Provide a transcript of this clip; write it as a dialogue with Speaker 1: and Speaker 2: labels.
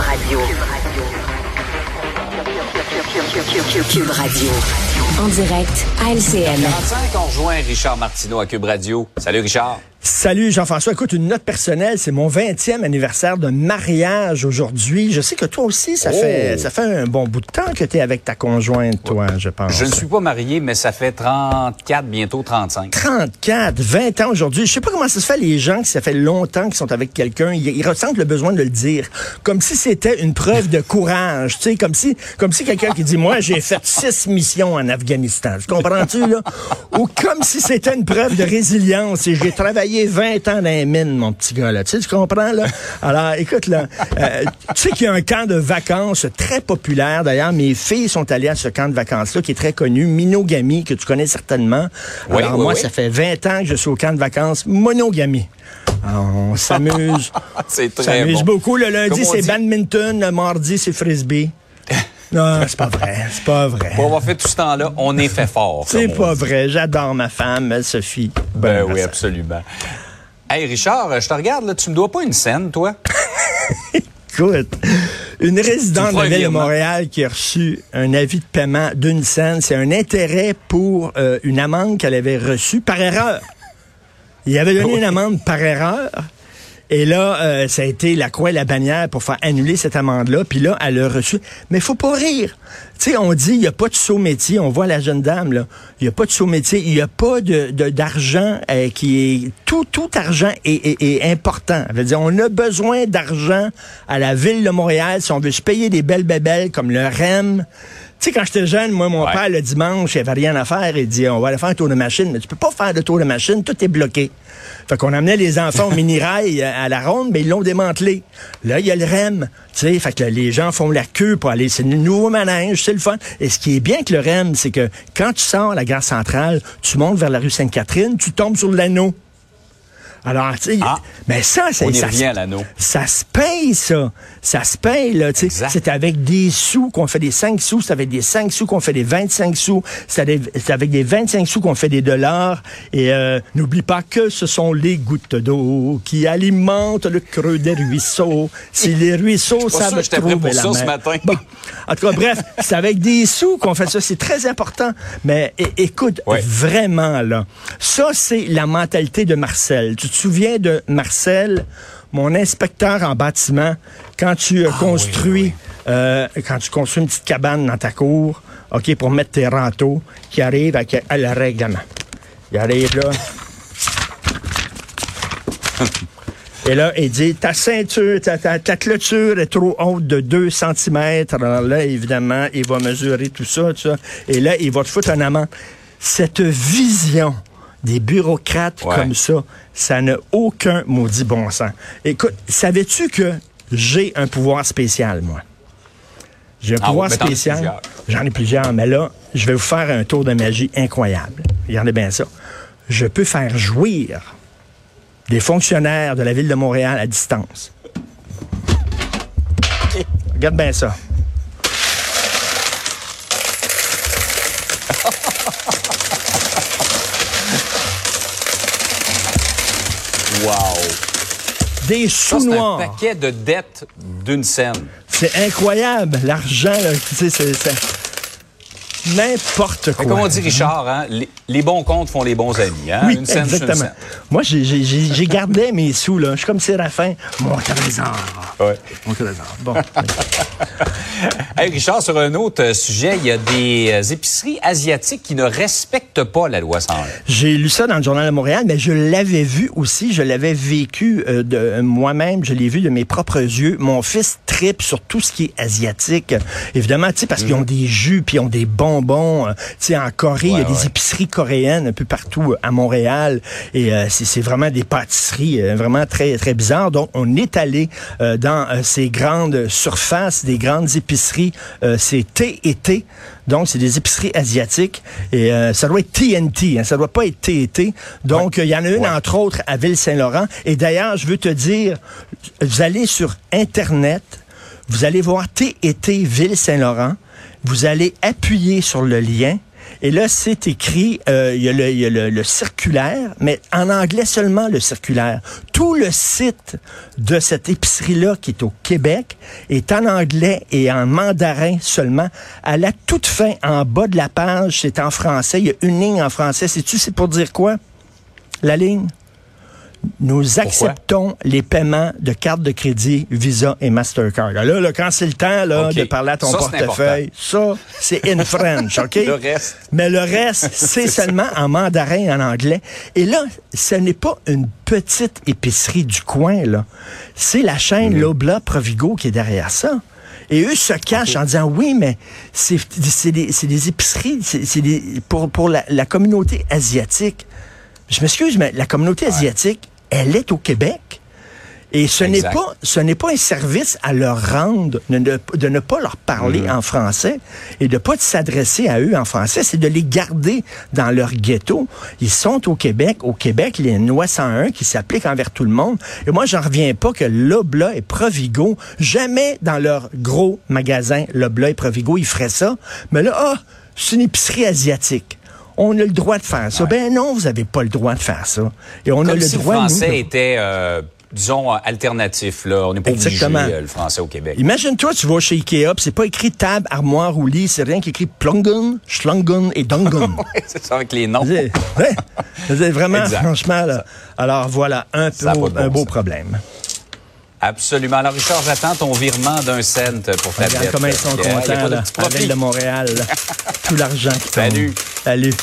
Speaker 1: Radio. Cube Radio. En direct à LCN.
Speaker 2: 45, on rejoint Richard Martineau à Cube Radio. Salut Richard.
Speaker 3: Salut Jean-François. Écoute, une note personnelle, c'est mon 20e anniversaire de mariage aujourd'hui. Je sais que toi aussi, ça,
Speaker 2: Oh.
Speaker 3: fait, ça fait un bon bout de temps que tu es avec ta conjointe, toi, je pense.
Speaker 2: Je ne suis pas marié, mais ça fait 34, bientôt 35.
Speaker 3: 34, 20 ans aujourd'hui. Je sais pas comment ça se fait les gens qui ça fait longtemps qu'ils sont avec quelqu'un, ils, ils ressentent le besoin de le dire, comme si c'était une preuve de courage, tu sais, comme si comme si quelqu'un qui dit moi j'ai fait six missions en Afghanistan. Tu comprends-tu là? Ou comme si c'était une preuve de résilience et j'ai travaillé 20 ans dans les mines mon petit gars là. Tu sais, tu comprends là? Alors écoute là, euh, tu sais qu'il y a un camp de vacances très populaire d'ailleurs, mes filles sont allées à ce camp de vacances là qui est très connu, Minogami que tu connais certainement.
Speaker 2: Oui,
Speaker 3: Alors
Speaker 2: oui,
Speaker 3: moi
Speaker 2: oui.
Speaker 3: ça fait 20 ans que je suis au camp de vacances monogamie. Alors, on s'amuse.
Speaker 2: C'est
Speaker 3: on
Speaker 2: très
Speaker 3: s'amuse
Speaker 2: bon.
Speaker 3: beaucoup. Le lundi, c'est badminton. Le mardi, c'est frisbee. Non, c'est pas vrai. C'est pas vrai.
Speaker 2: Pour avoir fait tout ce temps-là, on est fait fort.
Speaker 3: C'est pas
Speaker 2: dit.
Speaker 3: vrai. J'adore ma femme, Sophie.
Speaker 2: Ben oui, absolument. Hey Richard, je te regarde, là, tu me dois pas une scène, toi?
Speaker 3: Écoute, une résidente de la ville de. Montréal qui a reçu un avis de paiement d'une scène, c'est un intérêt pour euh, une amende qu'elle avait reçue par erreur. Il avait donné une amende par erreur. Et là, euh, ça a été la croix et la bannière pour faire annuler cette amende-là. Puis là, elle a reçu. Mais faut pas rire. Tu sais, on dit, il n'y a pas de saut métier. On voit la jeune dame, là. Il n'y a pas de saut métier. Il n'y a pas de, d'argent euh, qui est... Tout, tout argent est, est- est important. Ça veut dire, on a besoin d'argent à la ville de Montréal si on veut se payer des belles bébelles comme le REM. Tu sais, quand j'étais jeune, moi, mon
Speaker 2: Ouais.
Speaker 3: père, le dimanche, il avait rien à faire. Il dit, on va aller faire un tour de machine. Mais tu peux pas faire de tour de machine. Tout est bloqué. Fait qu'on amenait les enfants au mini-rail euh, à la ronde, mais ils l'ont démantelé. Là, il y a le REM. Tu sais, fait que là, les gens font la queue pour aller. C'est le nouveau manège, c'est le fun. Et ce qui est bien avec le REM, c'est que quand tu sors à la gare centrale, tu montes vers la rue Sainte-Catherine, tu tombes sur l'anneau. Alors, tu sais,
Speaker 2: Ah.
Speaker 3: mais ça, c'est ça,
Speaker 2: revient à
Speaker 3: ça se paye, ça. Ça se paye, là. tu sais.
Speaker 2: Exact.
Speaker 3: C'est avec des sous qu'on fait des 5 sous, c'est avec des 5 sous qu'on fait des 25 sous, c'est avec, des 25 sous qu'on fait des dollars. Et euh, n'oublie pas que ce sont les gouttes d'eau qui alimentent le creux des ruisseaux. Si les ruisseaux savent trouver
Speaker 2: pour
Speaker 3: la
Speaker 2: ça ce matin.
Speaker 3: Bon. En tout cas, bref, c'est avec des sous qu'on fait ça. C'est très important. Mais écoute,
Speaker 2: Ouais.
Speaker 3: vraiment, là, ça, c'est la mentalité de Marcel. Tu te souviens de Marcel, mon inspecteur en bâtiment, quand tu
Speaker 2: Ah
Speaker 3: construis, euh, quand tu construis une petite cabane dans ta cour, OK, pour mettre tes râteaux, qui arrive avec à le règlement. Il arrive là. Et là, il dit, ta ceinture, ta, ta, ta clôture est trop haute de 2 cm. Alors là, évidemment, il va mesurer tout ça, tout ça. Et là, il va te foutre un amende. Cette vision des bureaucrates
Speaker 2: Ouais.
Speaker 3: comme ça, ça n'a aucun maudit bon sens. Écoute, savais-tu que j'ai un pouvoir spécial, moi? J'ai un
Speaker 2: Ah
Speaker 3: pouvoir spécial. J'en ai plusieurs, mais là, je vais vous faire un tour de magie incroyable. Regardez bien ça. Je peux faire jouir des fonctionnaires de la ville de Montréal à distance. Regarde bien ça.
Speaker 2: Wow.
Speaker 3: Des
Speaker 2: Ça,
Speaker 3: sous
Speaker 2: c'est un paquet de dettes d'une scène.
Speaker 3: C'est incroyable. L'argent, là, tu sais, c'est c'est n'importe quoi.
Speaker 2: Comme on dit, Richard, hein, les, les bons comptes font les bons amis. Hein?
Speaker 3: Oui,
Speaker 2: une scène, c'est une
Speaker 3: exactement.
Speaker 2: scène.
Speaker 3: Moi, j'ai- gardé mes sous, là. Je suis comme Séraphin. Mon trésor.
Speaker 2: Ouais.
Speaker 3: Mon trésor. Bon.
Speaker 2: Hey, Richard, sur un autre euh, sujet, il y a des euh, épiceries asiatiques qui ne respectent pas la loi 101.
Speaker 3: J'ai lu ça dans le Journal de Montréal, mais je l'avais vu aussi, je l'avais vécu euh, de euh, moi-même, je l'ai vu de mes propres yeux. Mon fils tripe sur tout ce qui est asiatique. Évidemment, tu sais, parce qu'ils ont des jus, puis ils ont des bonbons. euh, Tu sais, en Corée, il y a
Speaker 2: Ouais,
Speaker 3: des épiceries coréennes un peu partout euh, à Montréal. Et euh, c'est vraiment des pâtisseries euh, vraiment très, très bizarres. Donc, on est allé euh, dans ces grandes surfaces, des grandes épiceries. C'est T et. Donc, c'est des épiceries asiatiques. Et euh, ça doit être TNT, hein, ça doit pas être T&T. Donc, euh, il y en a une,
Speaker 2: Ouais.
Speaker 3: entre autres, à Ville-Saint-Laurent. Et d'ailleurs, je veux te dire, vous allez sur Internet, vous allez voir T&T Ville-Saint-Laurent, vous allez appuyer sur le lien, Et là, c'est écrit, euh, il y a, le, le circulaire, mais en anglais seulement le circulaire. Tout le site de cette épicerie-là qui est au Québec est en anglais et en mandarin seulement. À la toute fin, en bas de la page, c'est en français. Il y a une ligne en français. Sais-tu, c'est pour dire quoi? La ligne? Nous acceptons les paiements de cartes de crédit Visa et Mastercard. Là, là quand c'est le temps là, de parler à ton
Speaker 2: Ça,
Speaker 3: portefeuille, ça, c'est in French, OK?
Speaker 2: Le reste.
Speaker 3: Mais le reste, c'est seulement en mandarin et en anglais. Et là, ce n'est pas une petite épicerie du coin, là. C'est la chaîne
Speaker 2: Mhm.
Speaker 3: Lobla Provigo qui est derrière ça. Et eux se cachent en disant oui, mais c'est des, des épiceries c'est pour, pour la, la communauté asiatique. Je m'excuse, mais la communauté asiatique, elle est au Québec. Et ce n'est pas, ce n'est pas un service à leur rendre de ne, de ne pas leur parler
Speaker 2: Mhm.
Speaker 3: en français et de pas s'adresser à eux en français, c'est de les garder dans leur ghetto. Ils sont au Québec. Au Québec, les lois 101 qui s'appliquent envers tout le monde. Et moi, j'en reviens pas que Lobla et Provigo, jamais dans leur gros magasin Lobla et Provigo, ils feraient ça. Mais là, ah, c'est une épicerie asiatique. On a le droit de faire ça. Ben non, vous avez pas le droit de faire ça. Et on a le
Speaker 2: si
Speaker 3: droit
Speaker 2: le français était, euh, disons, alternatif. Là. On n'est pas obligé, euh, le français au Québec.
Speaker 3: Imagine-toi, tu vas chez Ikea, c'est pas écrit table, armoire ou lit, c'est rien qui écrit plungun, schlungun et dungun.
Speaker 2: c'est ça avec les noms.
Speaker 3: C'est ouais, vraiment,
Speaker 2: Exact.
Speaker 3: franchement, là. Alors voilà, un, peu,
Speaker 2: bon
Speaker 3: un beau problème.
Speaker 2: Absolument. Alors, Richard, j'attends ton virement d'un cent pour ta
Speaker 3: Regarde
Speaker 2: dette.
Speaker 3: comment ils sont contents, là, de Montréal. Tout l'argent qui tombe.
Speaker 2: Salut.
Speaker 3: Salut.